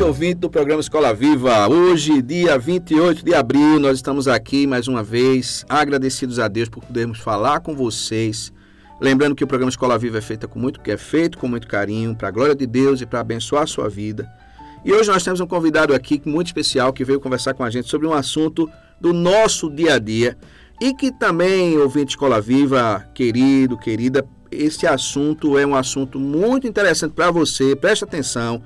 Noite, ouvinte do programa Escola Viva. Hoje, dia 28 de abril, nós estamos aqui mais uma vez, agradecidos a Deus por podermos falar com vocês. Lembrando que o programa Escola Viva é feito com muito que é feito com muito carinho, para a glória de Deus e para abençoar a sua vida. E hoje nós temos um convidado aqui muito especial que veio conversar com a gente sobre um assunto do nosso dia a dia e que também, ouvinte Escola Viva, querido, querida, esse assunto é um assunto muito interessante para você. Preste atenção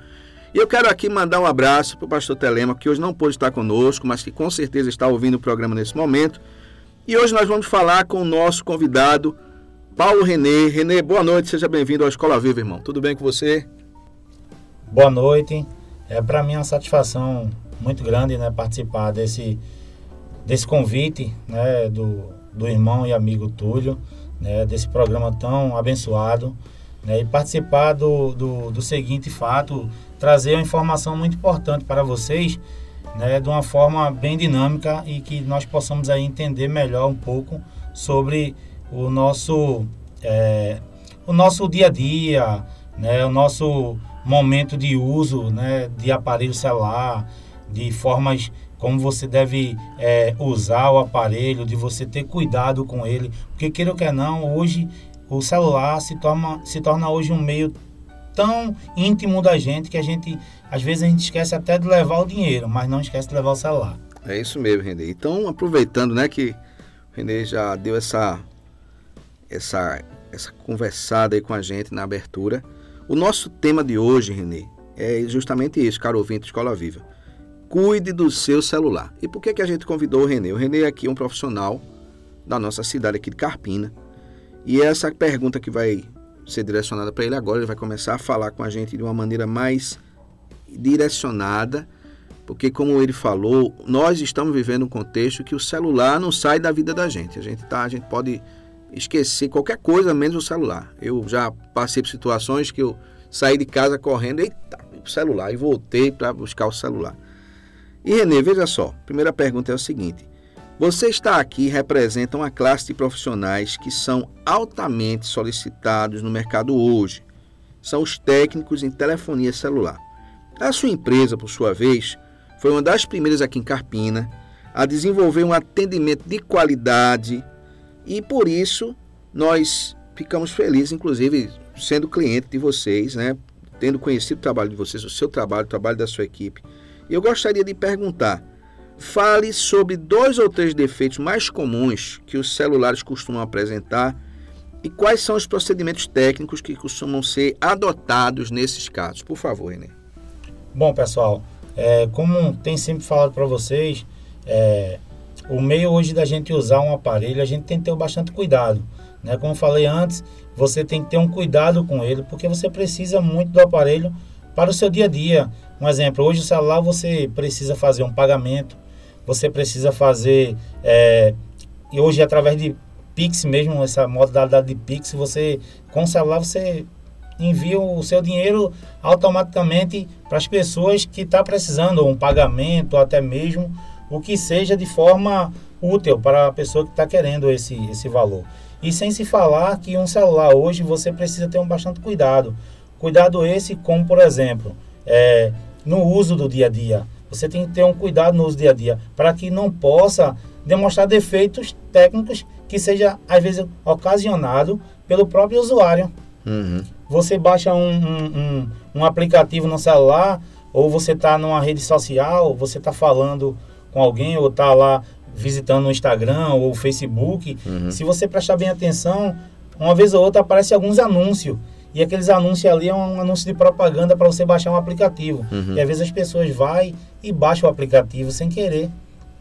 e eu quero aqui mandar um abraço para o pastor Telema, que hoje não pôde estar conosco, mas que com certeza está ouvindo o programa nesse momento. E hoje nós vamos falar com o nosso convidado, Paulo Renê. Renê, boa noite, seja bem-vindo à Escola Viva, irmão. Tudo bem com você? Boa noite. É para mim uma satisfação muito grande né, participar desse, desse convite né, do, do irmão e amigo Túlio, né, desse programa tão abençoado. Né, e participar do, do, do seguinte fato trazer uma informação muito importante para vocês, né, de uma forma bem dinâmica e que nós possamos aí entender melhor um pouco sobre o nosso, é, o nosso dia a dia, né, o nosso momento de uso né, de aparelho celular, de formas como você deve é, usar o aparelho, de você ter cuidado com ele, porque queira ou quer não, hoje o celular se torna, se torna hoje um meio tão íntimo da gente que a gente, às vezes, a gente esquece até de levar o dinheiro, mas não esquece de levar o celular. É isso mesmo, Renê. Então, aproveitando, né, que o Renê já deu essa, essa, essa conversada aí com a gente na abertura. O nosso tema de hoje, Renê, é justamente isso, caro ouvinte Escola Viva. Cuide do seu celular. E por que, que a gente convidou o Renê? O Renê aqui é um profissional da nossa cidade aqui de Carpina. E essa pergunta que vai ser direcionada para ele agora. Ele vai começar a falar com a gente de uma maneira mais direcionada, porque como ele falou, nós estamos vivendo um contexto que o celular não sai da vida da gente. A gente tá, a gente pode esquecer qualquer coisa menos o celular. Eu já passei por situações que eu saí de casa correndo, eita, o celular e voltei para buscar o celular. E Renê, veja só, primeira pergunta é o seguinte: você está aqui representa uma classe de profissionais que são altamente solicitados no mercado hoje. São os técnicos em telefonia celular. A sua empresa, por sua vez, foi uma das primeiras aqui em Carpina a desenvolver um atendimento de qualidade e por isso nós ficamos felizes, inclusive sendo cliente de vocês, né? Tendo conhecido o trabalho de vocês, o seu trabalho, o trabalho da sua equipe. Eu gostaria de perguntar Fale sobre dois ou três defeitos mais comuns que os celulares costumam apresentar e quais são os procedimentos técnicos que costumam ser adotados nesses casos. Por favor, René. Bom, pessoal, é, como tem sempre falado para vocês, é, o meio hoje da gente usar um aparelho, a gente tem que ter bastante cuidado. Né? Como falei antes, você tem que ter um cuidado com ele, porque você precisa muito do aparelho para o seu dia a dia. Um exemplo, hoje o celular você precisa fazer um pagamento, você precisa fazer, é, e hoje através de Pix mesmo, essa modalidade de Pix, você com o celular você envia o seu dinheiro automaticamente para as pessoas que estão tá precisando, um pagamento, até mesmo o que seja de forma útil para a pessoa que está querendo esse, esse valor. E sem se falar que um celular hoje você precisa ter um bastante cuidado. Cuidado esse como, por exemplo, é, no uso do dia a dia. Você tem que ter um cuidado no uso dia a dia para que não possa demonstrar defeitos técnicos que seja às vezes ocasionado pelo próprio usuário. Uhum. Você baixa um, um, um, um, aplicativo no celular ou você está numa rede social, você está falando com alguém ou está lá visitando o Instagram ou o Facebook. Uhum. Se você prestar bem atenção, uma vez ou outra aparece alguns anúncios E aqueles anúncios ali é um anúncio de propaganda para você baixar um aplicativo. Uhum. E às vezes as pessoas vai e baixam o aplicativo sem querer.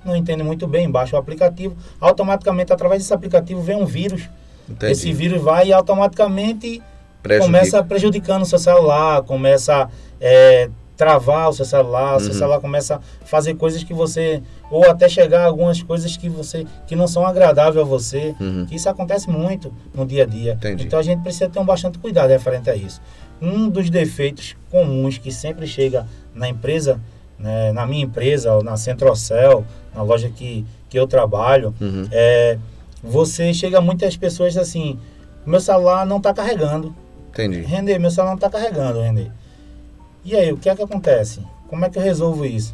Não entendem muito bem, baixa o aplicativo. Automaticamente, através desse aplicativo, vem um vírus. Entendi. Esse vírus vai e automaticamente Prejudica. começa prejudicando o seu celular, começa é, travar o seu celular, o seu Uhum. celular começa a fazer coisas que você ou até chegar a algumas coisas que você que não são agradáveis a você. Uhum. Que isso acontece muito no dia a dia. Entendi. Então a gente precisa ter um bastante cuidado referente a isso. Um dos defeitos comuns que sempre chega na empresa, né, na minha empresa, ou na Centrocel, na loja que, que eu trabalho, Uhum. é, você chega muitas pessoas assim, meu celular não está carregando. Entendi. Render, meu celular não está carregando, Render. E aí, o que é que acontece? Como é que eu resolvo isso?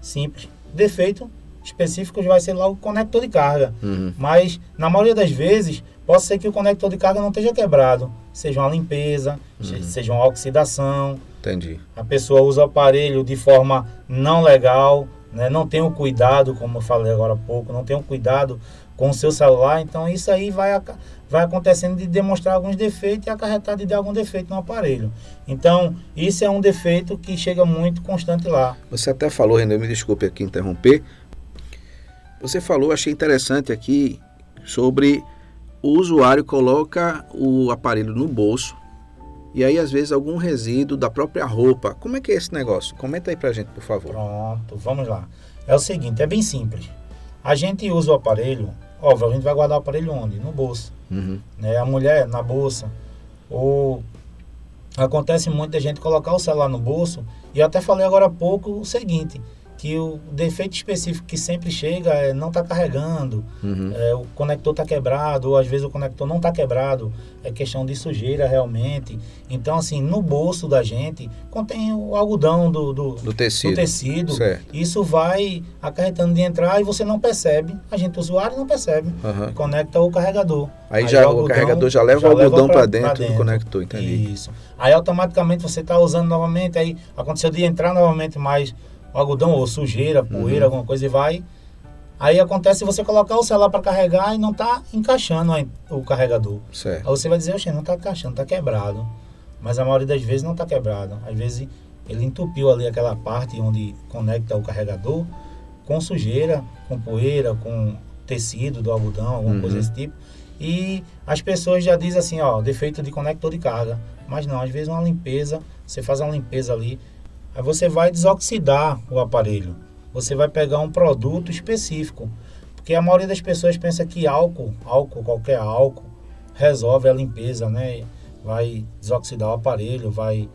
Simples. Defeito específico vai ser lá o conector de carga. Uhum. Mas, na maioria das vezes, pode ser que o conector de carga não esteja quebrado. Seja uma limpeza, Uhum. seja uma oxidação. Entendi. A pessoa usa o aparelho de forma não legal, né? não tem o cuidado, como eu falei agora há pouco, não tem o cuidado com o seu celular. Então, isso aí vai, vai acontecendo de demonstrar alguns defeitos e acarretar de dar algum defeito no aparelho. Então, isso é um defeito que chega muito constante lá. Você até falou, René, me desculpe aqui interromper. Você falou, achei interessante aqui, sobre o usuário coloca o aparelho no bolso e aí às vezes algum resíduo da própria roupa. Como é que é esse negócio? Comenta aí pra gente, por favor. Pronto, vamos lá. É o seguinte, é bem simples. A gente usa o aparelho, óbvio, a gente vai guardar o aparelho onde? No bolso. Uhum. né? A mulher na bolsa. Ou acontece muito da gente colocar o celular no bolso. E eu até falei agora há pouco o seguinte, que o defeito específico que sempre chega é não tá carregando, Uhum. é, o conector tá quebrado, ou às vezes o conector não tá quebrado, é questão de sujeira realmente. Então, assim, no bolso da gente contém o algodão do, do, Do do tecido. tecido. Certo. Isso vai acarretando de entrar e você não percebe. A gente, usuário, não percebe. Aham. Conecta o carregador. Aí, já o carregador já leva o algodão para dentro, do conector, entendi. Isso. Aí automaticamente você está usando novamente, aí aconteceu de entrar novamente mais o algodão ou sujeira, poeira, Uhum. alguma coisa e vai. Aí acontece você colocar o celular para carregar e não está encaixando aí o carregador. Aí Certo. você vai dizer, oxe, não está encaixando, está quebrado. Mas a maioria das vezes não está quebrado. Às vezes ele entupiu ali aquela parte onde conecta o carregador com sujeira, com poeira, com tecido do algodão, alguma Uhum. coisa desse tipo. E as pessoas já dizem assim, ó, defeito de conector de carga. Mas não, às vezes uma limpeza, você faz uma limpeza ali, aí você vai desoxidar o aparelho. Você vai pegar um produto específico. Porque a maioria das pessoas pensa que álcool, álcool, qualquer álcool, resolve a limpeza, né? Vai desoxidar o aparelho, vai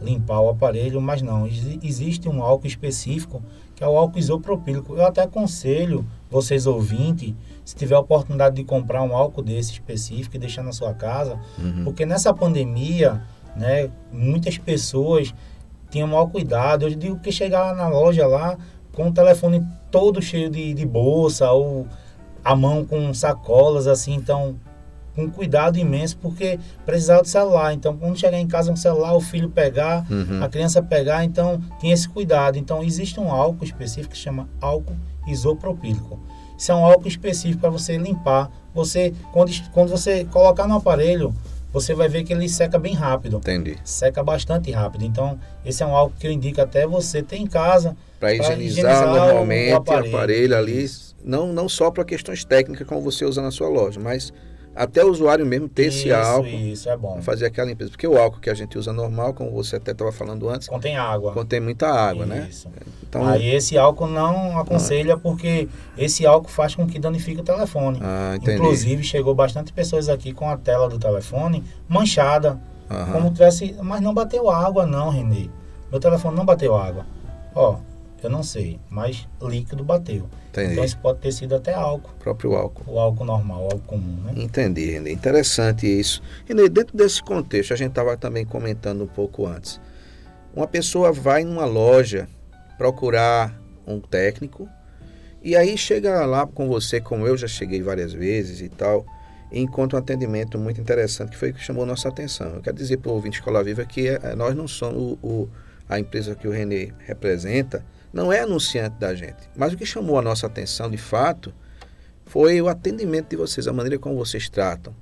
limpar o aparelho, mas não. Exi- Existe um álcool específico, que é o álcool isopropílico. Eu até aconselho vocês ouvintes, se tiver a oportunidade de comprar um álcool desse específico e deixar na sua casa, Uhum. porque nessa pandemia, né, muitas pessoas tinham maior cuidado. Eu digo que chegar na loja lá com o telefone todo cheio de, de bolsa ou a mão com sacolas, assim, então com cuidado imenso, porque precisava do celular. Então, quando chegar em casa com o celular, o filho pegar, Uhum. a criança pegar, então tinha esse cuidado. Então, existe um álcool específico que se chama álcool isopropílico. Isso é um álcool específico para você limpar. Você, quando, quando você colocar no aparelho, você vai ver que ele seca bem rápido. Entendi. Seca bastante rápido. Então, esse é um álcool que eu indico até você ter em casa. Para higienizar, higienizar o- normalmente o o aparelho. aparelho, ali, não, não só para questões técnicas como você usa na sua loja, mas até o usuário mesmo ter esse isso, álcool, Isso, é bom. fazer aquela limpeza. Porque o álcool que a gente usa normal, como você até estava falando antes, Contém água. contém muita água, né? Isso. Então, Aí esse álcool não aconselha porque esse álcool faz com que danifique o telefone. ah, entendi. Inclusive, chegou bastante pessoas aqui com a tela do telefone manchada, Aham. como tivesse. Mas não bateu água, não, Renê. Meu telefone não bateu água. Ó, eu não sei, mas líquido bateu. Entendi. Então isso pode ter sido até álcool, O próprio álcool. o álcool normal, o álcool comum, né? Entendi, Renê. Interessante isso. Renê, dentro desse contexto, a gente estava também comentando um pouco antes. Uma pessoa vai numa loja procurar um técnico e aí chega lá com você, como eu já cheguei várias vezes e tal, e encontra um atendimento muito interessante que foi o que chamou nossa atenção. Eu quero dizer para o ouvinte Escola Viva que eh, nós não somos o, o- a empresa que o Renê representa, não é anunciante da gente. Mas o que chamou a nossa atenção, de fato, foi o atendimento de vocês, a maneira como vocês tratam.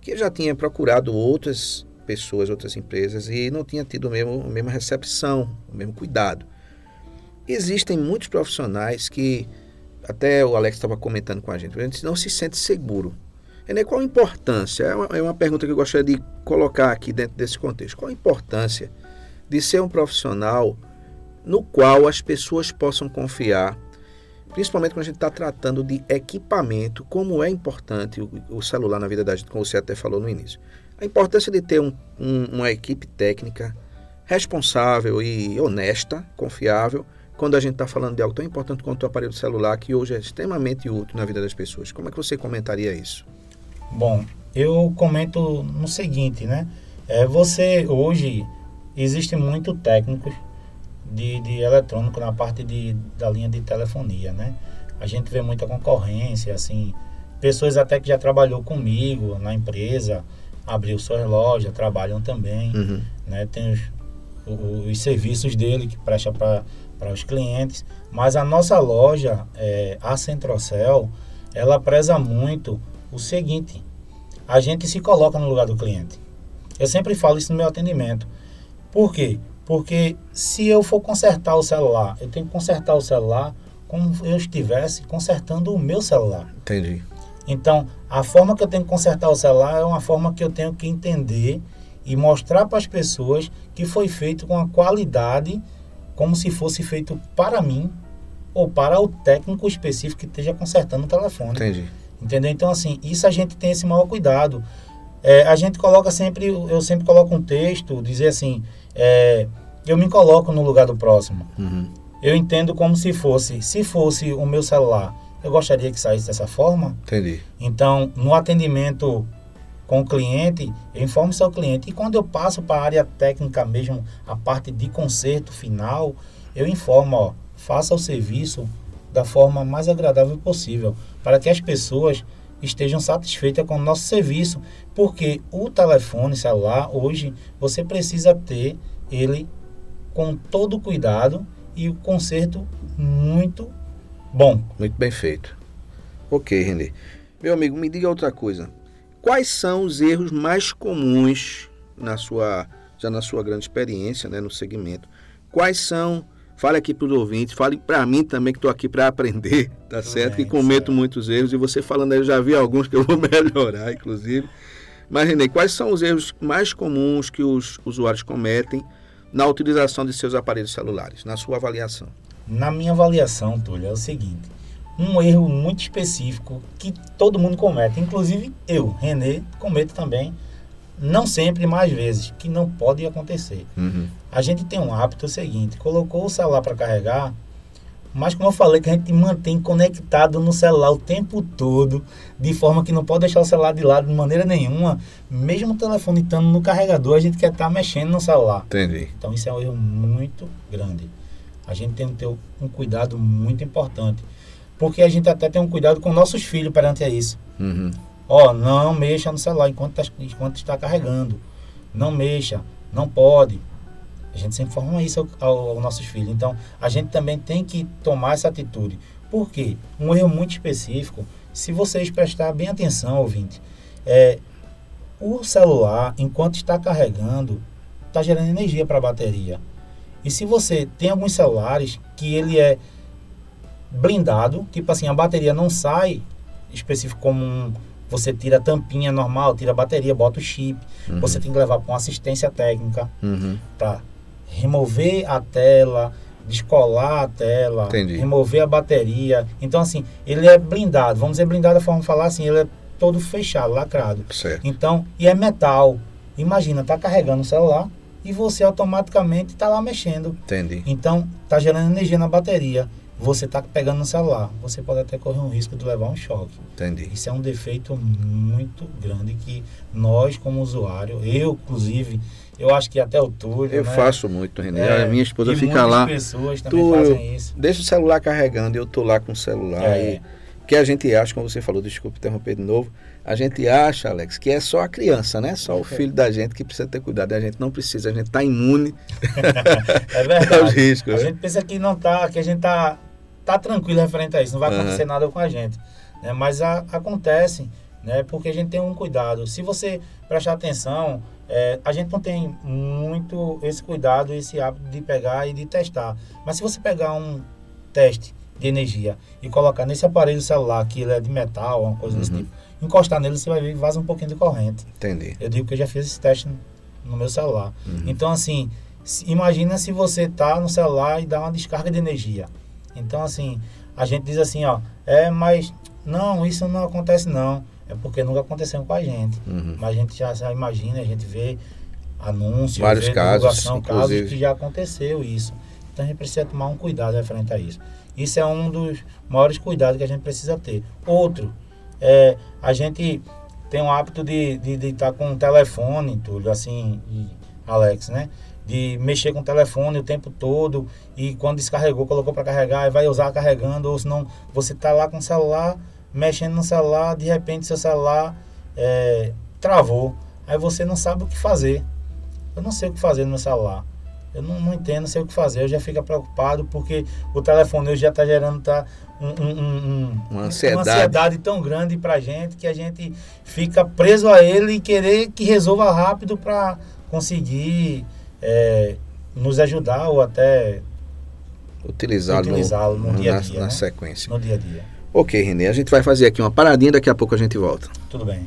Que eu já tinha procurado outras pessoas, outras empresas, e não tinha tido mesmo, a mesma recepção, o mesmo cuidado. Existem muitos profissionais que, até o Alex estava comentando com a gente, a gente não se sente seguro. Enem, qual a importância? É uma, é uma pergunta que eu gostaria de colocar aqui dentro desse contexto. Qual a importância de ser um profissional no qual as pessoas possam confiar, principalmente quando a gente está tratando de equipamento, como é importante o, o, celular na vida da gente, como você até falou no início. A importância de ter um, um, uma equipe técnica responsável e honesta, confiável, quando a gente está falando de algo tão importante quanto o aparelho celular, que hoje é extremamente útil na vida das pessoas. Como é que você comentaria isso? Bom, eu comento no seguinte, né? É, você hoje existe muito técnicos de, de eletrônico na parte de, da linha de telefonia, né? A gente vê muita concorrência, assim, pessoas até que já trabalhou comigo na empresa, abriu suas lojas, trabalham também, uhum. né? Tem os, os, os, serviços dele que presta para os clientes, mas a nossa loja, é, a Centrocel, ela preza muito o seguinte, a gente se coloca no lugar do cliente. Eu sempre falo isso no meu atendimento. Por quê? Porque se eu for consertar o celular, eu tenho que consertar o celular como eu estivesse consertando o meu celular. Entendi. Então, a forma que eu tenho que consertar o celular é uma forma que eu tenho que entender e mostrar para as pessoas que foi feito com a qualidade como se fosse feito para mim ou para o técnico específico que esteja consertando o telefone. Entendi. Entendeu? Então, assim, isso a gente tem esse maior cuidado. É, a gente coloca sempre, eu sempre coloco um texto, dizer assim, é, eu me coloco no lugar do próximo. Uhum. Eu entendo como se fosse, se fosse o meu celular, eu gostaria que saísse dessa forma. Entendi. Então, no atendimento com o cliente, eu informo seu cliente. E quando eu passo para a área técnica mesmo, a parte de conserto final, eu informo, ó, faça o serviço da forma mais agradável possível, para que as pessoas estejam satisfeitas com o nosso serviço, porque o telefone celular hoje você precisa ter ele com todo cuidado e o conserto muito bom. Muito bem feito. Ok, Renê. Meu amigo, me diga outra coisa. Quais são os erros mais comuns na sua já na sua grande experiência, né, no segmento? Quais são Fale aqui para os ouvintes, fale para mim também que estou aqui para aprender, tá Tudo certo? Bem, que cometo certo. muitos erros e você falando aí, eu já vi alguns que eu vou melhorar, inclusive. Mas, Renê, quais são os erros mais comuns que os usuários cometem na utilização de seus aparelhos celulares, na sua avaliação? Na minha avaliação, Túlio, é o seguinte: um erro muito específico que todo mundo comete, inclusive eu, Renê, cometo também não sempre, mais vezes, que não pode acontecer. Uhum. A gente tem um hábito seguinte, colocou o celular para carregar, mas como eu falei, que a gente mantém conectado no celular o tempo todo, de forma que não pode deixar o celular de lado de maneira nenhuma, mesmo o telefone estando no carregador, a gente quer estar tá mexendo no celular. Entendi. Então isso é um erro muito grande. A gente tem que ter um cuidado muito importante. Porque a gente até tem um cuidado com nossos filhos perante isso. Uhum. Ó, não mexa no celular enquanto, tá, enquanto está carregando. Não mexa, não pode. A gente sempre informa isso aos ao nossos filhos. Então, a gente também tem que tomar essa atitude. Por quê? Um erro muito específico, se vocês prestar bem atenção, ouvinte, é, o celular, enquanto está carregando, está gerando energia para a bateria. E se você tem alguns celulares que ele é blindado, tipo assim, a bateria não sai específico como um, você tira a tampinha normal, tira a bateria, bota o chip. Uhum. Você tem que levar para uma assistência técnica uhum. para remover a tela, descolar a tela, Entendi. remover a bateria. Então, assim, ele é blindado. Vamos dizer blindado da forma de falar assim, ele é todo fechado, lacrado. Certo. Então, e é metal. Imagina, tá carregando o celular e você automaticamente está lá mexendo. Entendi. Então, tá gerando energia na bateria você está pegando no celular, você pode até correr um risco de levar um choque. Entendi. Isso é um defeito muito grande que nós, como usuário, eu, inclusive, eu acho que até o Túlio. Eu né? faço muito, René. É, a minha esposa fica lá. pessoas também tu, fazem isso. Deixa o celular carregando, eu tô lá com o celular. É. E, que a gente acha, como você falou, desculpe interromper de novo, a gente acha, Alex, que é só a criança, né? Só o filho da gente que precisa ter cuidado. A gente não precisa, a gente está imune é verdade. aos riscos. A né? gente pensa que não tá, que a gente tá tá tranquilo referente a isso, não vai acontecer uhum. nada com a gente. Né? Mas a, acontece, né? Porque a gente tem um cuidado. Se você prestar atenção, É, a gente não tem muito esse cuidado, esse hábito de pegar e de testar. Mas se você pegar um teste de energia e colocar nesse aparelho celular, que ele é de metal, uma coisa uhum. desse tipo, encostar nele, você vai ver que vaza um pouquinho de corrente. Entendi. Eu digo que eu já fiz esse teste no meu celular. Uhum. Então, assim, imagina se você tá no celular e dá uma descarga de energia. Então, assim, a gente diz assim, ó, é, mas não, isso não acontece não. É porque nunca aconteceu com a gente. Uhum. Mas a gente já, já, imagina, a gente vê anúncios, vários vê casos, casos que já aconteceu isso. Então a gente precisa tomar um cuidado referente a isso. Isso é um dos maiores cuidados que a gente precisa ter. Outro, é, a gente tem o hábito de estar de, de tá com o telefone, tudo assim, Alex, né? De mexer com o telefone o tempo todo e quando descarregou, colocou para carregar e vai usar carregando, ou senão você tá lá com o celular, mexendo no celular, de repente seu celular é, travou. Aí você não sabe o que fazer. Eu não sei o que fazer no meu celular. Eu não, não entendo, não sei o que fazer. Eu já fico preocupado porque o telefone hoje já está gerando tá, um, um, um, uma, ansiedade. uma ansiedade tão grande para gente que a gente fica preso a ele e querer que resolva rápido para conseguir é, nos ajudar ou até utilizá-lo utilizá no, no, dia a dia. Na, né? sequência. No dia a dia. Ok, Renê, a gente vai fazer aqui uma paradinha, daqui a pouco a gente volta. Tudo bem.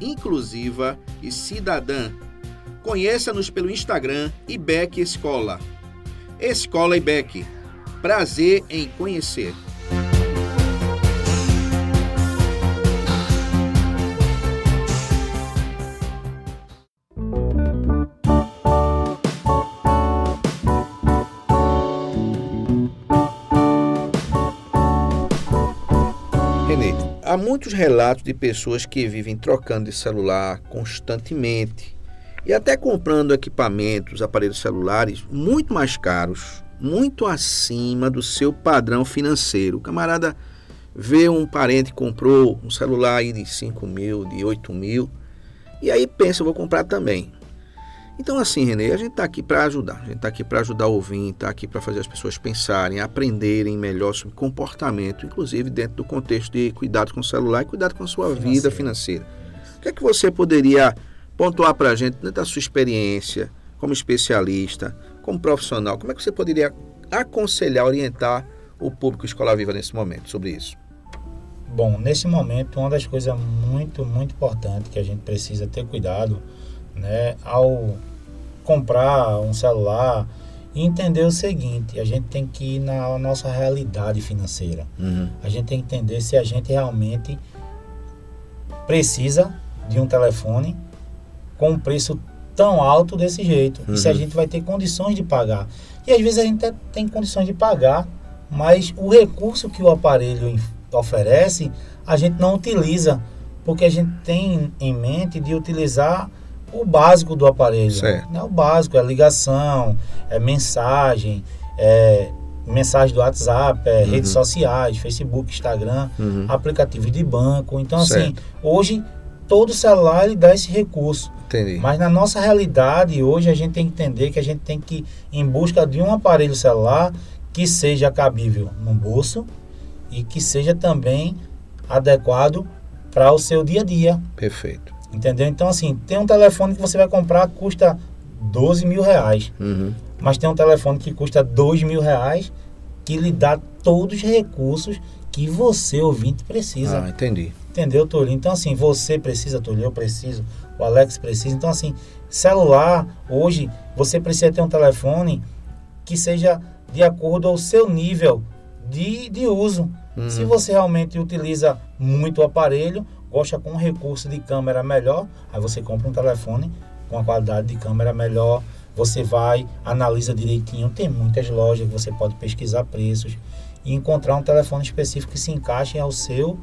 inclusiva e cidadã. Conheça-nos pelo Instagram IBEC Escola. Escola IBEC. Prazer em conhecer. Há muitos relatos de pessoas que vivem trocando de celular constantemente e até comprando equipamentos, aparelhos celulares muito mais caros, muito acima do seu padrão financeiro. O camarada vê um parente comprou um celular aí de 5 mil, de 8 mil, e aí pensa, vou comprar também. Então, assim, Renê, a gente está aqui para ajudar. A gente está aqui para ajudar o ouvinte, está aqui para fazer as pessoas pensarem, aprenderem melhor sobre comportamento, inclusive dentro do contexto de cuidado com o celular e cuidado com a sua financeira. vida financeira. O que é que você poderia pontuar para a gente, dentro da sua experiência, como especialista, como profissional, como é que você poderia aconselhar, orientar o público Escola Viva nesse momento sobre isso? Bom, nesse momento, uma das coisas muito, muito importantes que a gente precisa ter cuidado né, ao comprar um celular e entender o seguinte, a gente tem que ir na nossa realidade financeira. Uhum. A gente tem que entender se a gente realmente precisa de um telefone com um preço tão alto desse jeito. Uhum. E se a uhum. gente vai ter condições de pagar. E às vezes a gente tem condições de pagar, mas o recurso que o aparelho oferece, a gente não utiliza, porque a gente tem em mente de utilizar o básico do aparelho. Certo. Né? O básico é ligação, é mensagem, é mensagem do WhatsApp, é uhum. redes sociais, Facebook, Instagram, uhum. aplicativo de banco. Então, assim, certo. assim, hoje todo celular ele dá esse recurso. Entendi. Mas na nossa realidade, hoje a gente tem que entender que a gente tem que ir em busca de um aparelho celular que seja cabível no bolso e que seja também adequado para o seu dia a dia. Perfeito. Entendeu? Então, assim, tem um telefone que você vai comprar custa 12 mil reais. Uhum. Mas tem um telefone que custa 2 mil reais que lhe dá todos os recursos que você, ouvinte, precisa. Ah, entendi. Entendeu, Túlio? Então, assim, você precisa, Túlio, eu preciso, o Alex precisa. Então, assim, celular, hoje, você precisa ter um telefone que seja de acordo ao seu nível de, de uso. Uhum. Se você realmente utiliza muito o aparelho, gosta com um recurso de câmera melhor, aí você compra um telefone com a qualidade de câmera melhor. Você vai, analisa direitinho. Tem muitas lojas que você pode pesquisar preços e encontrar um telefone específico que se encaixe ao seu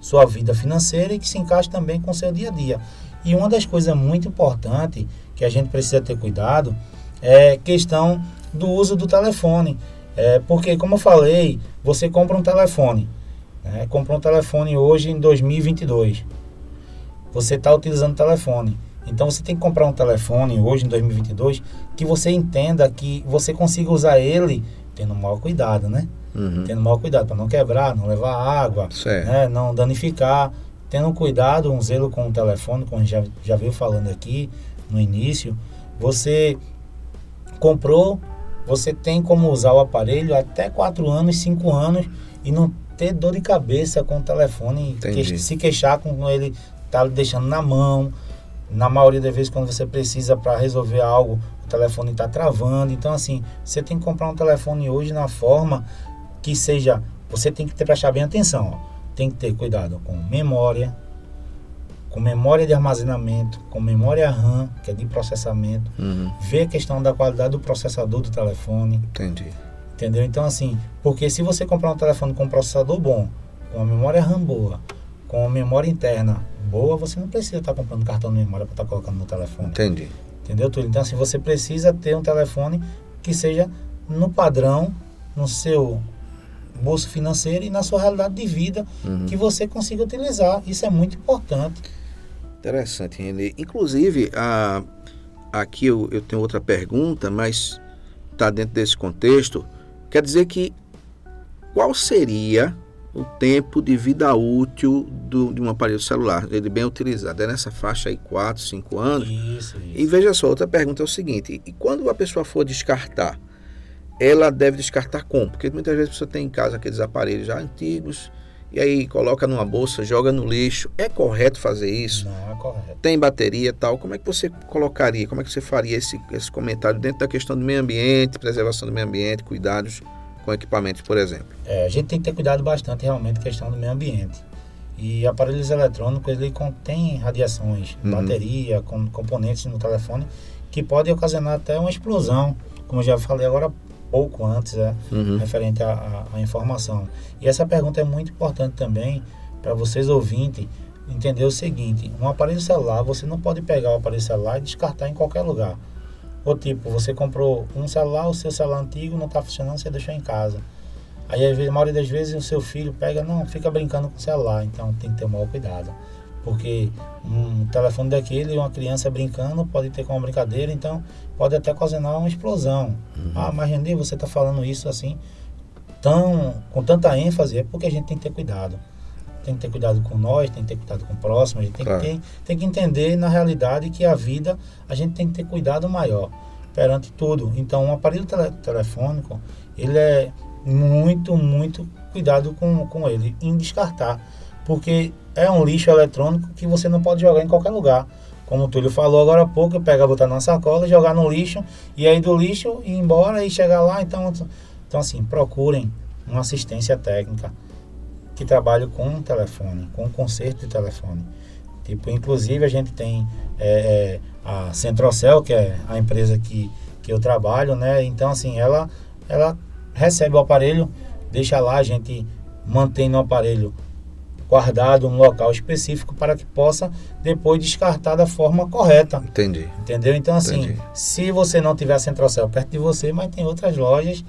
sua vida financeira e que se encaixe também com o seu dia a dia. E uma das coisas muito importantes que a gente precisa ter cuidado é questão do uso do telefone. É, porque, como eu falei, você compra um telefone. Né? Compra um telefone hoje em 2022. Você está utilizando o telefone. Então você tem que comprar um telefone hoje em 2022 que você entenda que você consiga usar ele tendo maior cuidado, né? Uhum. Tendo maior cuidado para não quebrar, não levar água, né? não danificar. Tendo cuidado, um zelo com o telefone, como a gente já, já veio falando aqui no início. Você comprou, você tem como usar o aparelho até 4 anos, 5 anos e não ter dor de cabeça com o telefone, que, se queixar com ele tá deixando na mão. Na maioria das vezes, quando você precisa para resolver algo, o telefone está travando. Então, assim, você tem que comprar um telefone hoje na forma que seja. Você tem que ter, prestar bem atenção. Ó. Tem que ter cuidado com memória, com memória de armazenamento, com memória RAM, que é de processamento. Uhum. Ver a questão da qualidade do processador do telefone. Entendi. Entendeu? Então, assim, porque se você comprar um telefone com um processador bom, com uma memória RAM boa, com uma memória interna boa, você não precisa estar comprando cartão de memória para estar colocando no telefone. Entendi. Entendeu, Túlio? Então, assim, você precisa ter um telefone que seja no padrão, no seu bolso financeiro e na sua realidade de vida, Uhum. que você consiga utilizar. Isso é muito importante. Interessante, Renê. Inclusive, a, aqui eu, eu tenho outra pergunta, mas está dentro desse contexto. Quer dizer que qual seria o tempo de vida útil do, de um aparelho celular, ele bem utilizado? É nessa faixa aí, 4, 5 anos? Isso, E veja só, outra pergunta é o seguinte: e quando a pessoa for descartar, ela deve descartar como? Porque muitas vezes a pessoa tem em casa aqueles aparelhos já antigos e aí coloca numa bolsa, joga no lixo. É correto fazer isso? Não, é correto. Tem bateria e tal. Como é que você colocaria? Como é que você faria esse, esse comentário dentro da questão do meio ambiente, preservação do meio ambiente, cuidados com equipamentos, por exemplo? É, a gente tem que ter cuidado bastante realmente questão do meio ambiente. E aparelhos eletrônicos, ele contém radiações, Uhum. bateria, com, componentes no telefone, que podem ocasionar até uma explosão, como eu já falei agora pouco antes, né, Uhum. referente à, à- à informação. E essa pergunta é muito importante também para vocês ouvintes entender o seguinte, um aparelho celular, você não pode pegar o aparelho celular e descartar em qualquer lugar. Ou tipo, você comprou um celular, o seu celular antigo não está funcionando, você deixou em casa. Aí, a maioria das vezes, o seu filho pega, não, fica brincando com o celular. Então, tem que ter o maior cuidado. Porque um telefone daquele, uma criança brincando, pode ter como brincadeira, então pode até ocasionar uma explosão. Ah, mas Renê, você está falando isso assim, tão, com tanta ênfase, é porque a gente tem que ter cuidado. Tem que ter cuidado com nós, tem que ter cuidado com o próximo, a gente tem, Claro. que, ter, tem que entender na realidade que a vida, a gente tem que ter cuidado maior perante tudo. Então, um aparelho tele- telefônico, ele é muito, muito cuidado com, com ele, em descartar. Porque é um lixo eletrônico que você não pode jogar em qualquer lugar. Como o Túlio falou agora há pouco, pega, botar numa sacola, jogar no lixo, e aí do lixo ir embora e chegar lá. Então, então assim, procurem uma assistência técnica que trabalhe com um telefone, com um conserto de telefone. Tipo, inclusive a gente tem é, é, a Centrocel, que é a empresa que, que eu trabalho, né? Então, assim, ela, ela recebe o aparelho, deixa lá, a gente mantém no aparelho guardado um local específico para que possa depois descartar da forma correta. Entendi. Entendeu? Então, assim, Entendi. se você não tiver a Centrocel perto de você, mas tem outras lojas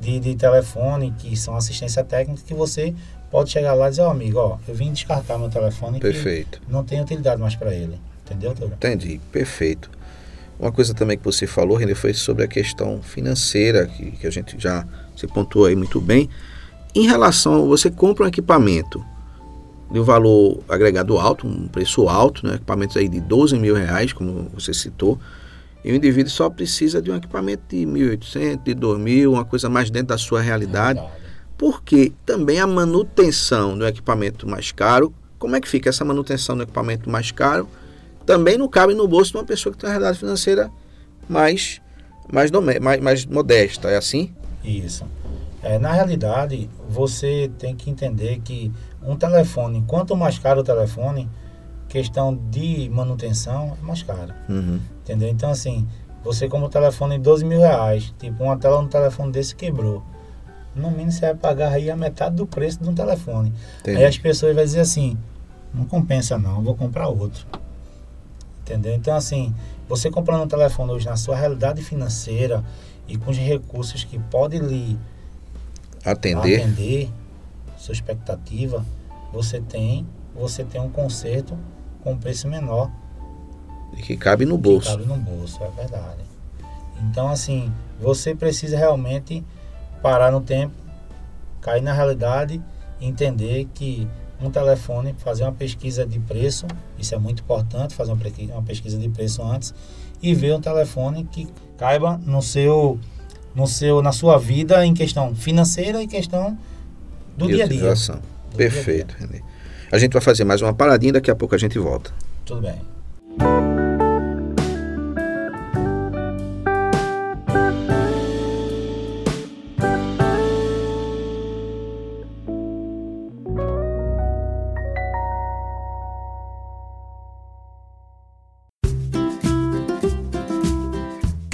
de, de telefone que são assistência técnica que você pode chegar lá e dizer, ó amigo, ó, eu vim descartar meu telefone Perfeito. não tem utilidade mais para ele. Entendeu, Túlio? Entendi, perfeito. Uma coisa também que você falou, René, foi sobre a questão financeira, que, que a gente já se pontuou aí muito bem. Em relação, você compra um equipamento, de um valor agregado alto, um preço alto, né? equipamentos aí de 12 mil reais, como você citou, e o indivíduo só precisa de um equipamento de 1.800, de 2.000, uma coisa mais dentro da sua realidade, porque também a manutenção do equipamento mais caro, como é que fica essa manutenção do equipamento mais caro? Também não cabe no bolso de uma pessoa que tem uma realidade financeira mais, mais, mais, mais modesta, é assim? Isso. É, na realidade, você tem que entender que um telefone, quanto mais caro o telefone, questão de manutenção é mais caro. Uhum. Entendeu? Então, assim, você como telefone 12 mil reais, tipo, uma tela no telefone desse quebrou. No mínimo você vai pagar aí a metade do preço de um telefone. Entendi. Aí as pessoas vão dizer assim, não compensa não, vou comprar outro. Entendeu? Então, assim, você comprando um telefone hoje na sua realidade financeira e com os recursos que pode lhe atender, atender sua expectativa, você tem, você tem um conserto com preço menor. E que cabe no bolso. Cabe no bolso, é verdade. Então, assim, você precisa realmente parar no tempo, cair na realidade e entender que um telefone, fazer uma pesquisa de preço, isso é muito importante, fazer uma pesquisa de preço antes e ver um telefone que caiba no seu no seu, na sua vida em questão financeira e questão do dia a dia. Do Perfeito, dia -dia. René. A gente vai fazer mais uma paradinha, daqui a pouco a gente volta. Tudo bem.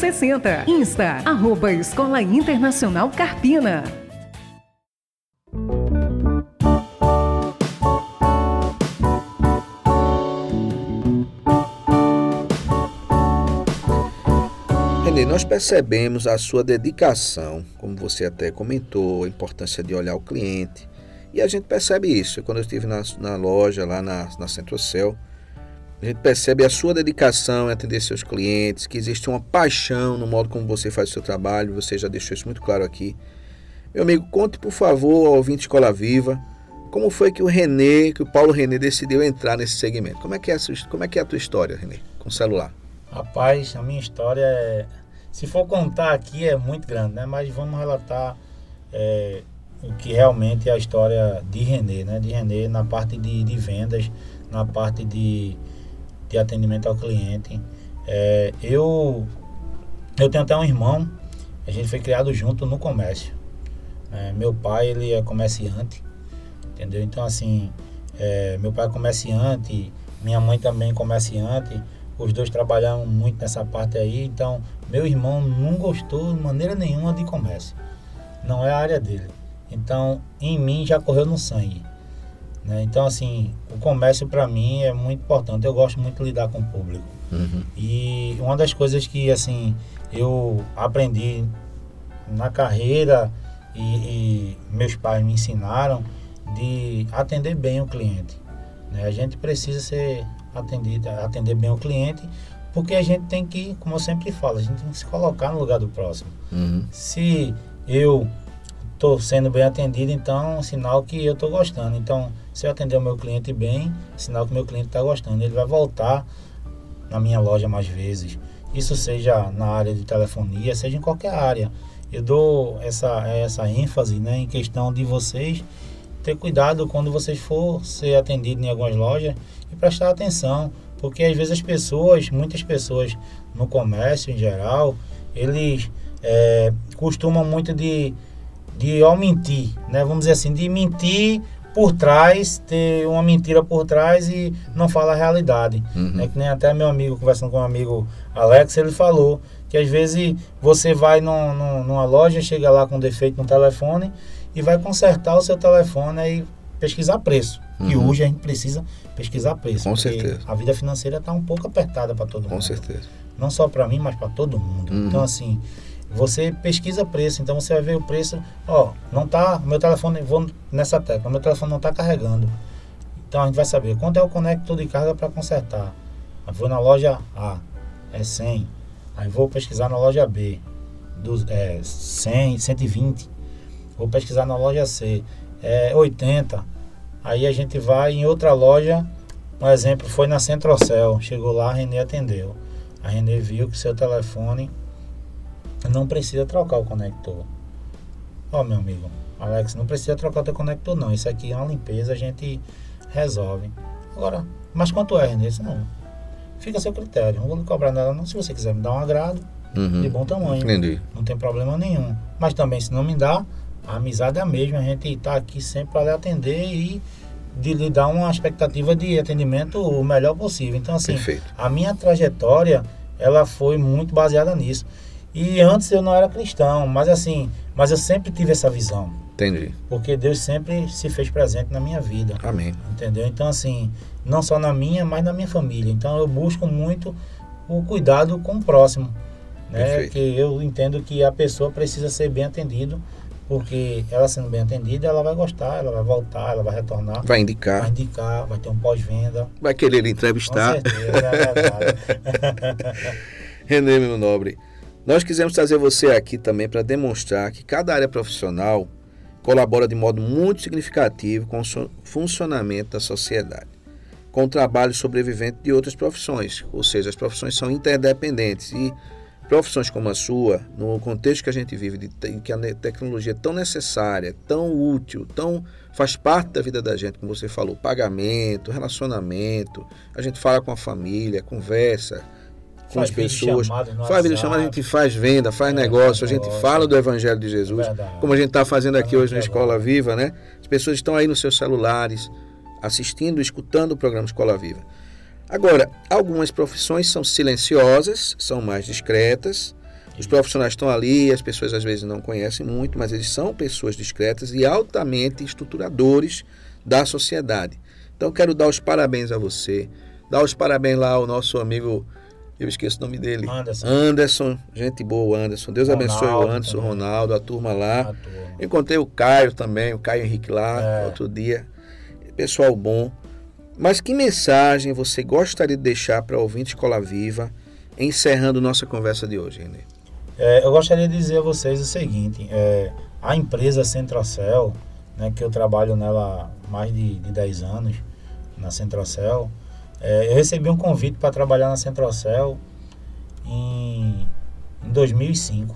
60. Insta, arroba Escola Internacional Carpina. Renê, nós percebemos a sua dedicação, como você até comentou, a importância de olhar o cliente. E a gente percebe isso. Quando eu estive na, na loja, lá na, na Centrocel, a gente percebe a sua dedicação em atender seus clientes, que existe uma paixão no modo como você faz o seu trabalho, você já deixou isso muito claro aqui. Meu amigo, conte por favor ao ouvinte Escola Viva, como foi que o Renê, que o Paulo Renê decidiu entrar nesse segmento? Como é que é a, sua, como é, que é a tua história, Renê, com celular? Rapaz, a minha história é. Se for contar aqui é muito grande, né? Mas vamos relatar é, o que realmente é a história de Renê, né? De Renê na parte de, de vendas, na parte de de atendimento ao cliente. É, eu, eu tenho até um irmão, a gente foi criado junto no comércio. É, meu pai, ele é comerciante, entendeu? Então, assim, é, meu pai é comerciante, minha mãe também é comerciante, os dois trabalharam muito nessa parte aí, então, meu irmão não gostou de maneira nenhuma de comércio. Não é a área dele. Então, em mim já correu no sangue. Né? Então, assim, o comércio para mim é muito importante. Eu gosto muito de lidar com o público. Uhum. E uma das coisas que, assim, eu aprendi na carreira e, e meus pais me ensinaram de atender bem o cliente. Né? A gente precisa ser atendido, atender bem o cliente, porque a gente tem que, como eu sempre falo, a gente tem que se colocar no lugar do próximo. Uhum. Se eu estou sendo bem atendido, então é sinal que eu estou gostando. Então, se eu atender o meu cliente bem, sinal que meu cliente está gostando. Ele vai voltar na minha loja mais vezes. Isso seja na área de telefonia, seja em qualquer área. Eu dou essa, essa ênfase né, em questão de vocês ter cuidado quando vocês for ser atendido em algumas lojas e prestar atenção, Porque às vezes as pessoas, muitas pessoas no comércio em geral, eles é, costumam muito de, de mentir, né? Vamos dizer assim, de mentir por trás, ter uma mentira por trás e não fala a realidade. Uhum. É que nem até meu amigo, conversando com um amigo Alex, ele falou que às vezes você vai num, num, numa loja, chega lá com defeito no telefone e vai consertar o seu telefone e pesquisar preço. Uhum. E hoje a gente precisa pesquisar preço. Com certeza. A vida financeira está um pouco apertada para todo com mundo. Com certeza. Não só para mim, mas para todo mundo. Uhum. Então, assim, você pesquisa preço, então você vai ver o preço, ó, não tá, meu telefone, vou nessa tecla, meu telefone não está carregando. Então a gente vai saber quanto é o conector de carga para consertar. Eu vou na loja A, é 100. Aí vou pesquisar na loja B, do, é, 100, 120. Vou pesquisar na loja C, é 80. Aí a gente vai em outra loja, um exemplo foi na Centrocel. Chegou lá, a Renê atendeu. A Renê viu que seu telefone não precisa trocar o conector. Ó, meu amigo, Alex, não precisa trocar o teu conector não. Isso aqui é uma limpeza, a gente resolve. Agora, mas quanto é, René? Não. Fica a seu critério. Não vou lhe cobrar nada não. Se você quiser me dar um agrado, uhum. de bom tamanho. Entendi. Não tem problema nenhum. Mas também, se não me dá, a amizade é a mesma. A gente está aqui sempre para lhe atender e de lhe dar uma expectativa de atendimento o melhor possível. Então, assim, Perfeito. a minha trajetória, ela foi muito baseada nisso. E antes eu não era cristão, mas assim, mas eu sempre tive essa visão. Entendi. Porque Deus sempre se fez presente na minha vida. Amém. Entendeu? Então assim, não só na minha, mas na minha família. Então eu busco muito o cuidado com o próximo, né? Perfeito. Que eu entendo que a pessoa precisa ser bem atendido, porque ela sendo bem atendida, ela vai gostar, ela vai voltar, ela vai retornar. Vai indicar. Vai indicar, vai ter um pós-venda. Vai querer entrevistar. Com certeza, é verdade. Renê, meu nobre. Nós quisemos trazer você aqui também para demonstrar que cada área profissional colabora de modo muito significativo com o funcionamento da sociedade, com o trabalho sobrevivente de outras profissões, ou seja, as profissões são interdependentes e profissões como a sua, no contexto que a gente vive, de que a tecnologia é tão necessária, tão útil, tão faz parte da vida da gente, como você falou, pagamento, relacionamento, a gente fala com a família, conversa, com faz as pessoas. Faz videochamada, a gente faz venda, faz é, negócio, a gente negócio, fala do Evangelho de Jesus, verdade. como a gente está fazendo aqui hoje na Escola Viva, né? As pessoas estão aí nos seus celulares, assistindo, escutando o programa Escola Viva. Agora, algumas profissões são silenciosas, são mais discretas. Os profissionais estão ali, as pessoas às vezes não conhecem muito, mas eles são pessoas discretas e altamente estruturadores da sociedade. Então, quero dar os parabéns a você, dar os parabéns lá ao nosso amigo eu esqueço o nome dele. Anderson. Anderson, gente boa, Anderson. Deus Ronaldo abençoe o Anderson, também. Ronaldo, a turma lá. A turma. Encontrei o Caio também, o Caio Henrique lá, é. outro dia. Pessoal bom. Mas que mensagem você gostaria de deixar para o ouvinte Escola Viva, encerrando nossa conversa de hoje, René? É, eu gostaria de dizer a vocês o seguinte: é, a empresa Centrocel, né, que eu trabalho nela há mais de, de 10 anos, na Centrocel, é, eu recebi um convite para trabalhar na Centrocel em, em 2005,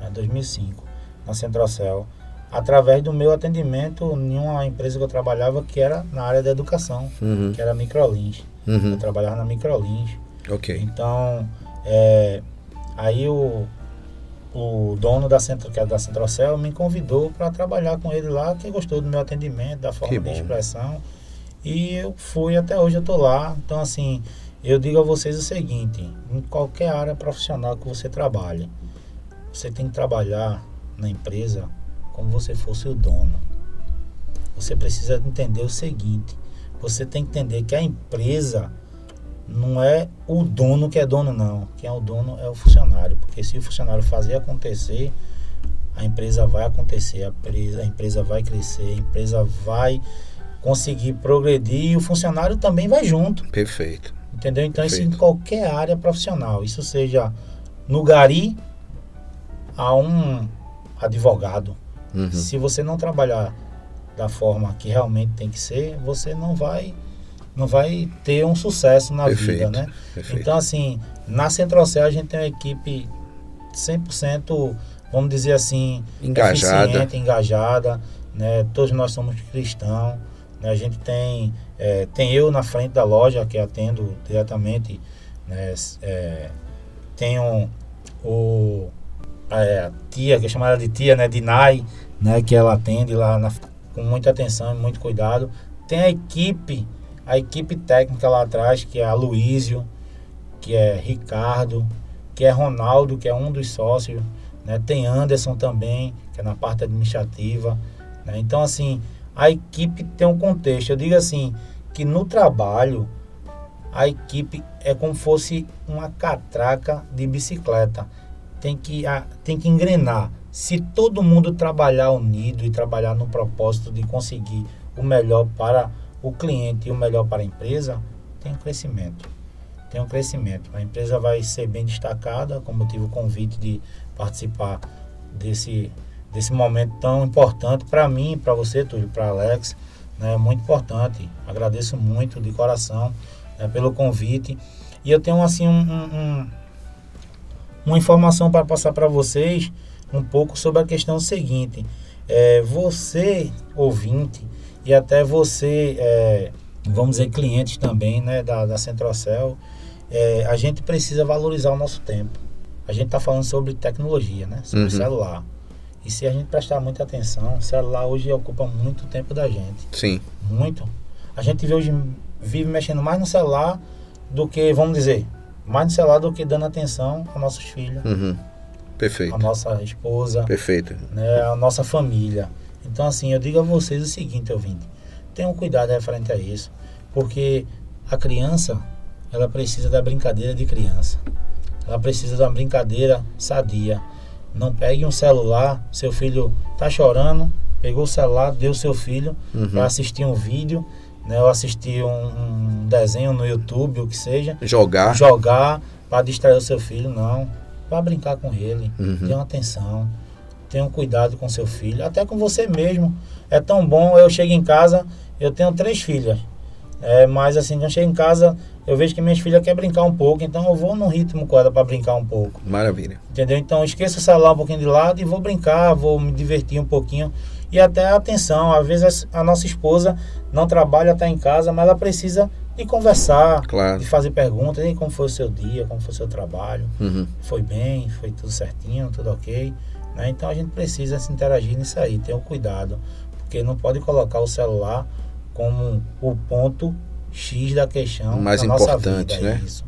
né, 2005, na Centrocel, através do meu atendimento em uma empresa que eu trabalhava que era na área da educação, uhum. que era a Microlins. Uhum. Eu trabalhava na Microlins. Ok. Então, é, aí o, o dono da Centro, que é da Centrocel, me convidou para trabalhar com ele lá, que gostou do meu atendimento, da forma de expressão. E eu fui até hoje, eu tô lá. Então, assim, eu digo a vocês o seguinte: em qualquer área profissional que você trabalhe, você tem que trabalhar na empresa como você fosse o dono. Você precisa entender o seguinte: você tem que entender que a empresa não é o dono que é dono, não. Quem é o dono é o funcionário. Porque se o funcionário fazer acontecer, a empresa vai acontecer, a empresa, a empresa vai crescer, a empresa vai conseguir progredir e o funcionário também vai junto. Perfeito. Entendeu? Então Perfeito. isso em qualquer área profissional, isso seja no gari a um advogado. Uhum. Se você não trabalhar da forma que realmente tem que ser, você não vai não vai ter um sucesso na Perfeito. vida, né? Perfeito. Então assim, na Centrocel a gente tem uma equipe 100%, vamos dizer assim, engajada, engajada, né? Todos nós somos cristãos. Né? A gente tem, é, tem eu na frente da loja que atendo diretamente, né? É, o, a, tia, que é chamada de tia, né? Dinai, né? que ela atende lá na, com muita atenção e muito cuidado. Tem a equipe, a equipe técnica lá atrás, que é a Luísio, que é Ricardo, que é Ronaldo, que é um dos sócios, né? Tem Anderson também, que é na parte administrativa, né? Então, assim, a equipe tem um contexto. Eu digo assim, que no trabalho, a equipe é como fosse uma catraca de bicicleta. Tem que, a, tem que engrenar. Se todo mundo trabalhar unido e trabalhar no propósito de conseguir o melhor para o cliente e o melhor para a empresa, tem um crescimento. Tem um crescimento. A empresa vai ser bem destacada, como eu tive o convite de participar desse, desse momento tão importante para mim, para você, Túlio, para Alex. Né, muito importante. Agradeço muito de coração né, pelo convite. E eu tenho assim um, um, uma informação para passar para vocês um pouco sobre a questão seguinte. É, você, ouvinte, e até você, é, vamos dizer, clientes também né, da, da Centrocel, é, a gente precisa valorizar o nosso tempo. A gente está falando sobre tecnologia, né? Sobre uhum. celular. E se a gente prestar muita atenção, o celular hoje ocupa muito tempo da gente. Sim. Muito. A gente hoje vive mexendo mais no celular do que, vamos dizer, mais no celular do que dando atenção aos nossos filhos. Uhum. Perfeito. A nossa esposa. Perfeito. Né, a nossa família. Então, assim, eu digo a vocês o seguinte, ouvinte. Tenham cuidado referente a isso. Porque a criança, ela precisa da brincadeira de criança. Ela precisa de uma brincadeira sadia. Não pegue um celular, seu filho tá chorando, pegou o celular, deu seu filho uhum. para assistir um vídeo, né, ou assistir um, um, desenho no YouTube, o que seja. Jogar. Jogar para distrair o seu filho, não. Para brincar com ele. Uhum. Tenha atenção. Tenha um cuidado com seu filho, até com você mesmo. É tão bom, eu chego em casa, eu tenho três filhas. É, mas assim, eu chego em casa, eu vejo que minhas filhas querem brincar um pouco, então eu vou no ritmo com ela para brincar um pouco. Maravilha. Entendeu? Então esqueça o celular um pouquinho de lado e vou brincar, vou me divertir um pouquinho. E até atenção, às vezes a nossa esposa não trabalha, está em casa, mas ela precisa de conversar, claro. de fazer perguntas, e como foi o seu dia, como foi o seu trabalho, uhum. foi bem, foi tudo certinho, tudo ok. Né? Então a gente precisa se interagir nisso aí, ter um cuidado, porque não pode colocar o celular como o ponto X da questão mais importante, vida, né? Isso.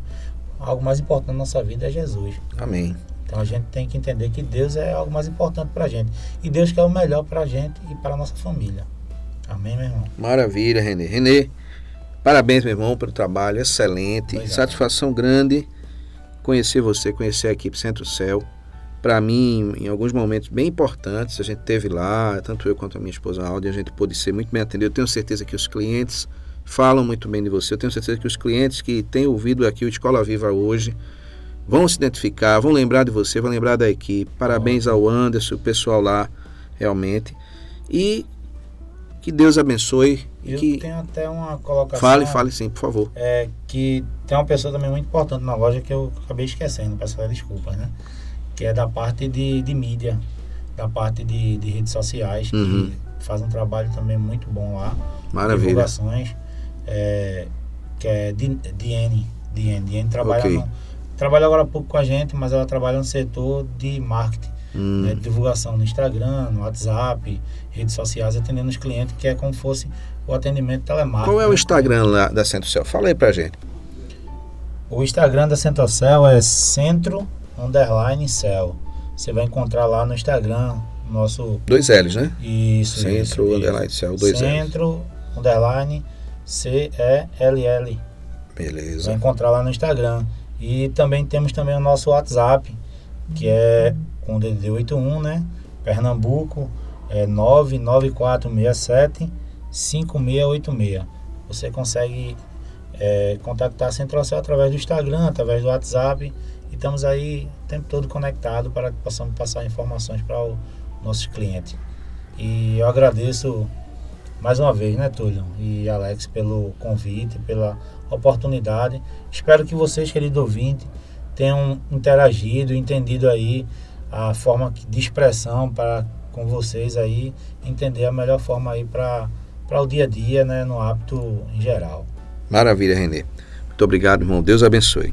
Algo mais importante na nossa vida é Jesus. Amém. Então a gente tem que entender que Deus é algo mais importante para a gente. E Deus quer o melhor para a gente e para a nossa família. Amém, meu irmão? Maravilha, Renê. Renê, parabéns, meu irmão, pelo trabalho excelente. Obrigado. Satisfação grande conhecer você, conhecer a equipe Centro Céu para mim, em alguns momentos bem importantes, a gente teve lá, tanto eu quanto a minha esposa Aldi, a gente pôde ser muito bem atendido. Eu tenho certeza que os clientes falam muito bem de você. Eu tenho certeza que os clientes que têm ouvido aqui o Escola Viva hoje vão se identificar, vão lembrar de você, vão lembrar da equipe. Parabéns ao Anderson, o pessoal lá, realmente. E que Deus abençoe. Eu que... tenho até uma colocação. Fale, fale sim, por favor. É que tem uma pessoa também muito importante na loja que eu acabei esquecendo, peço desculpas, né? que é da parte de, de mídia, da parte de, de redes sociais, que uhum. faz um trabalho também muito bom lá. Maravilha. Divulgações, é, que é Diene. Diene, Diene trabalha, okay. no, trabalha agora há pouco com a gente, mas ela trabalha no setor de marketing. Hum. Né, divulgação no Instagram, no WhatsApp, redes sociais, atendendo os clientes, que é como fosse o atendimento telemático. Qual é o Instagram lá da Centrocel? Fala aí pra gente. O Instagram da Centrocel é Centro underline céu. Você vai encontrar lá no Instagram nosso. Dois L's, né? Isso. Centro isso, underline céu, dois Centro, L's. Centro underline C-E-L-L. Beleza. Vai encontrar lá no Instagram. E também temos também o nosso WhatsApp, que é com o DD81, né? Pernambuco é 99467 5686. Você consegue é, contactar a Central Céu através do Instagram, através do WhatsApp estamos aí o tempo todo conectados para que possamos passar informações para o nosso cliente. E eu agradeço mais uma vez, né, Túlio e Alex, pelo convite, pela oportunidade. Espero que vocês, querido ouvinte, tenham interagido, entendido aí a forma de expressão para com vocês aí, entender a melhor forma aí para o dia a dia, né, no hábito em geral. Maravilha, Renê. Muito obrigado, irmão. Deus abençoe.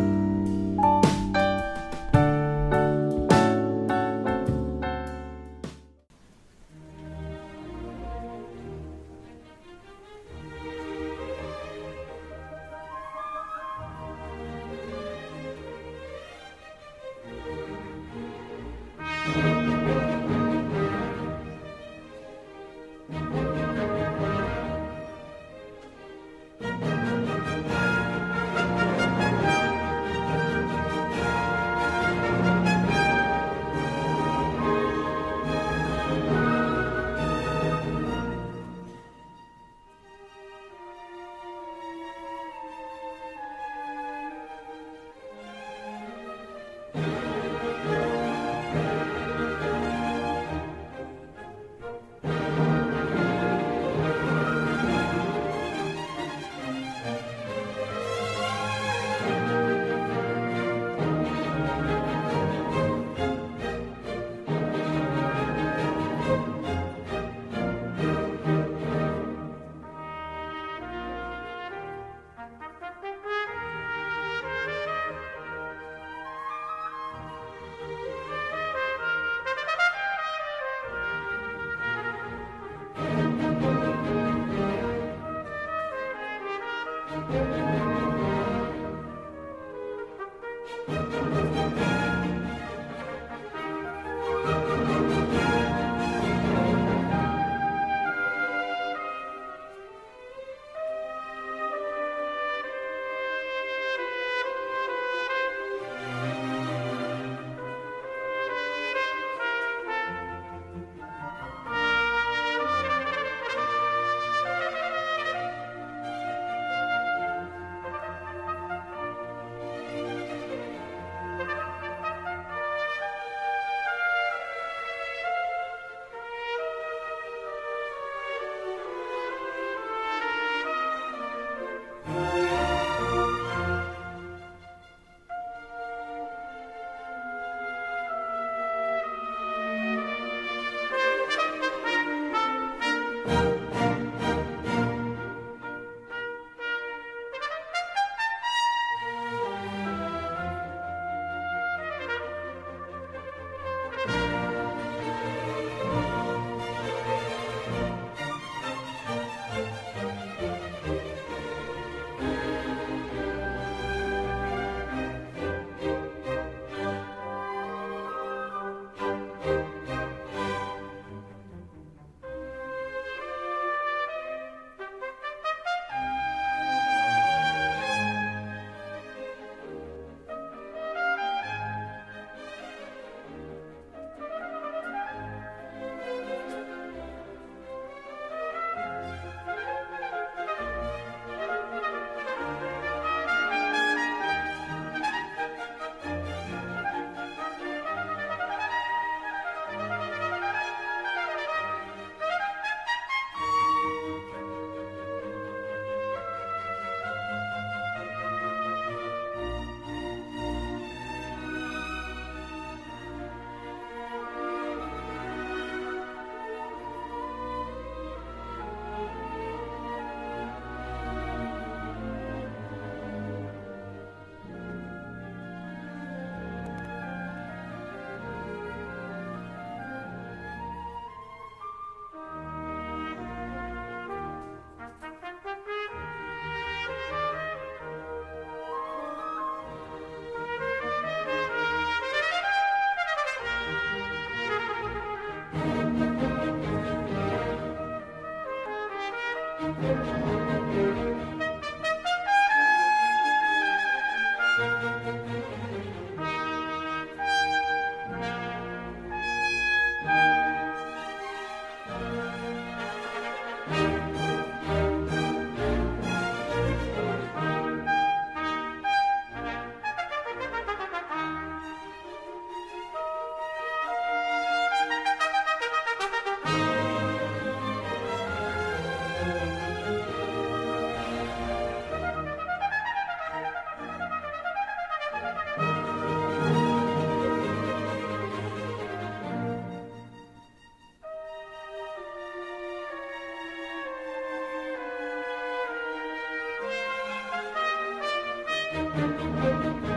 Música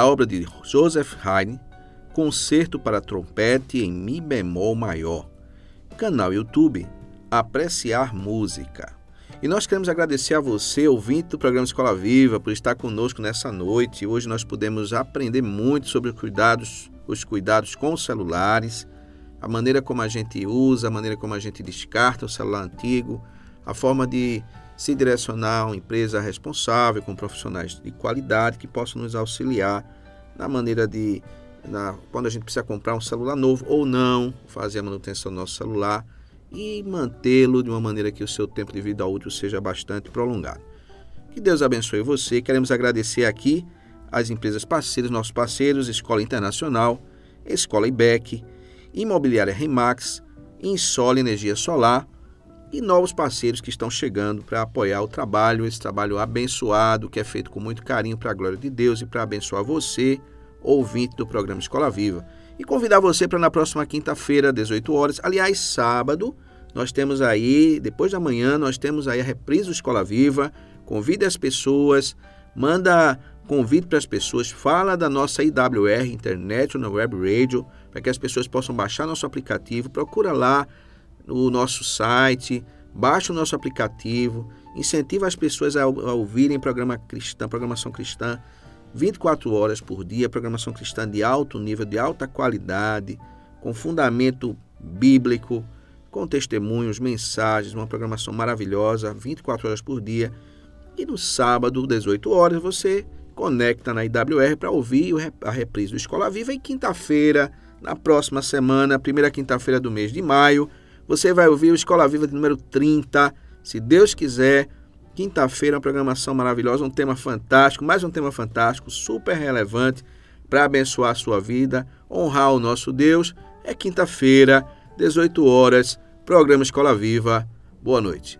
da obra de Joseph Haydn, Concerto para Trompete em Mi bemol maior. Canal YouTube Apreciar Música. E nós queremos agradecer a você, ouvinte do programa Escola Viva, por estar conosco nessa noite. Hoje nós podemos aprender muito sobre cuidados, os cuidados com os celulares, a maneira como a gente usa, a maneira como a gente descarta o celular antigo, a forma de se direcionar a uma empresa responsável, com profissionais de qualidade que possam nos auxiliar na maneira de, na, quando a gente precisa comprar um celular novo ou não, fazer a manutenção do nosso celular e mantê-lo de uma maneira que o seu tempo de vida útil seja bastante prolongado. Que Deus abençoe você. Queremos agradecer aqui às empresas parceiras, nossos parceiros, Escola Internacional, Escola IBEC, Imobiliária Remax, Insole Energia Solar e novos parceiros que estão chegando para apoiar o trabalho, esse trabalho abençoado que é feito com muito carinho para a glória de Deus e para abençoar você, ouvinte do programa Escola Viva e convidar você para na próxima quinta-feira, 18 horas, aliás, sábado, nós temos aí, depois da manhã, nós temos aí a reprise do Escola Viva. Convide as pessoas, manda convite para as pessoas, fala da nossa IWR, Internet na Web Radio, para que as pessoas possam baixar nosso aplicativo. Procura lá no nosso site, baixa o nosso aplicativo, incentiva as pessoas a, a ouvirem programa cristã, programação cristã 24 horas por dia, programação cristã de alto nível, de alta qualidade, com fundamento bíblico, com testemunhos, mensagens, uma programação maravilhosa, 24 horas por dia. E no sábado, 18 horas, você conecta na IWR para ouvir a reprise do Escola Viva. E quinta-feira, na próxima semana, primeira quinta-feira do mês de maio, você vai ouvir o Escola Viva de número 30, se Deus quiser Quinta-feira, uma programação maravilhosa, um tema fantástico, mais um tema fantástico, super relevante para abençoar a sua vida, honrar o nosso Deus. É quinta-feira, 18 horas, programa Escola Viva. Boa noite.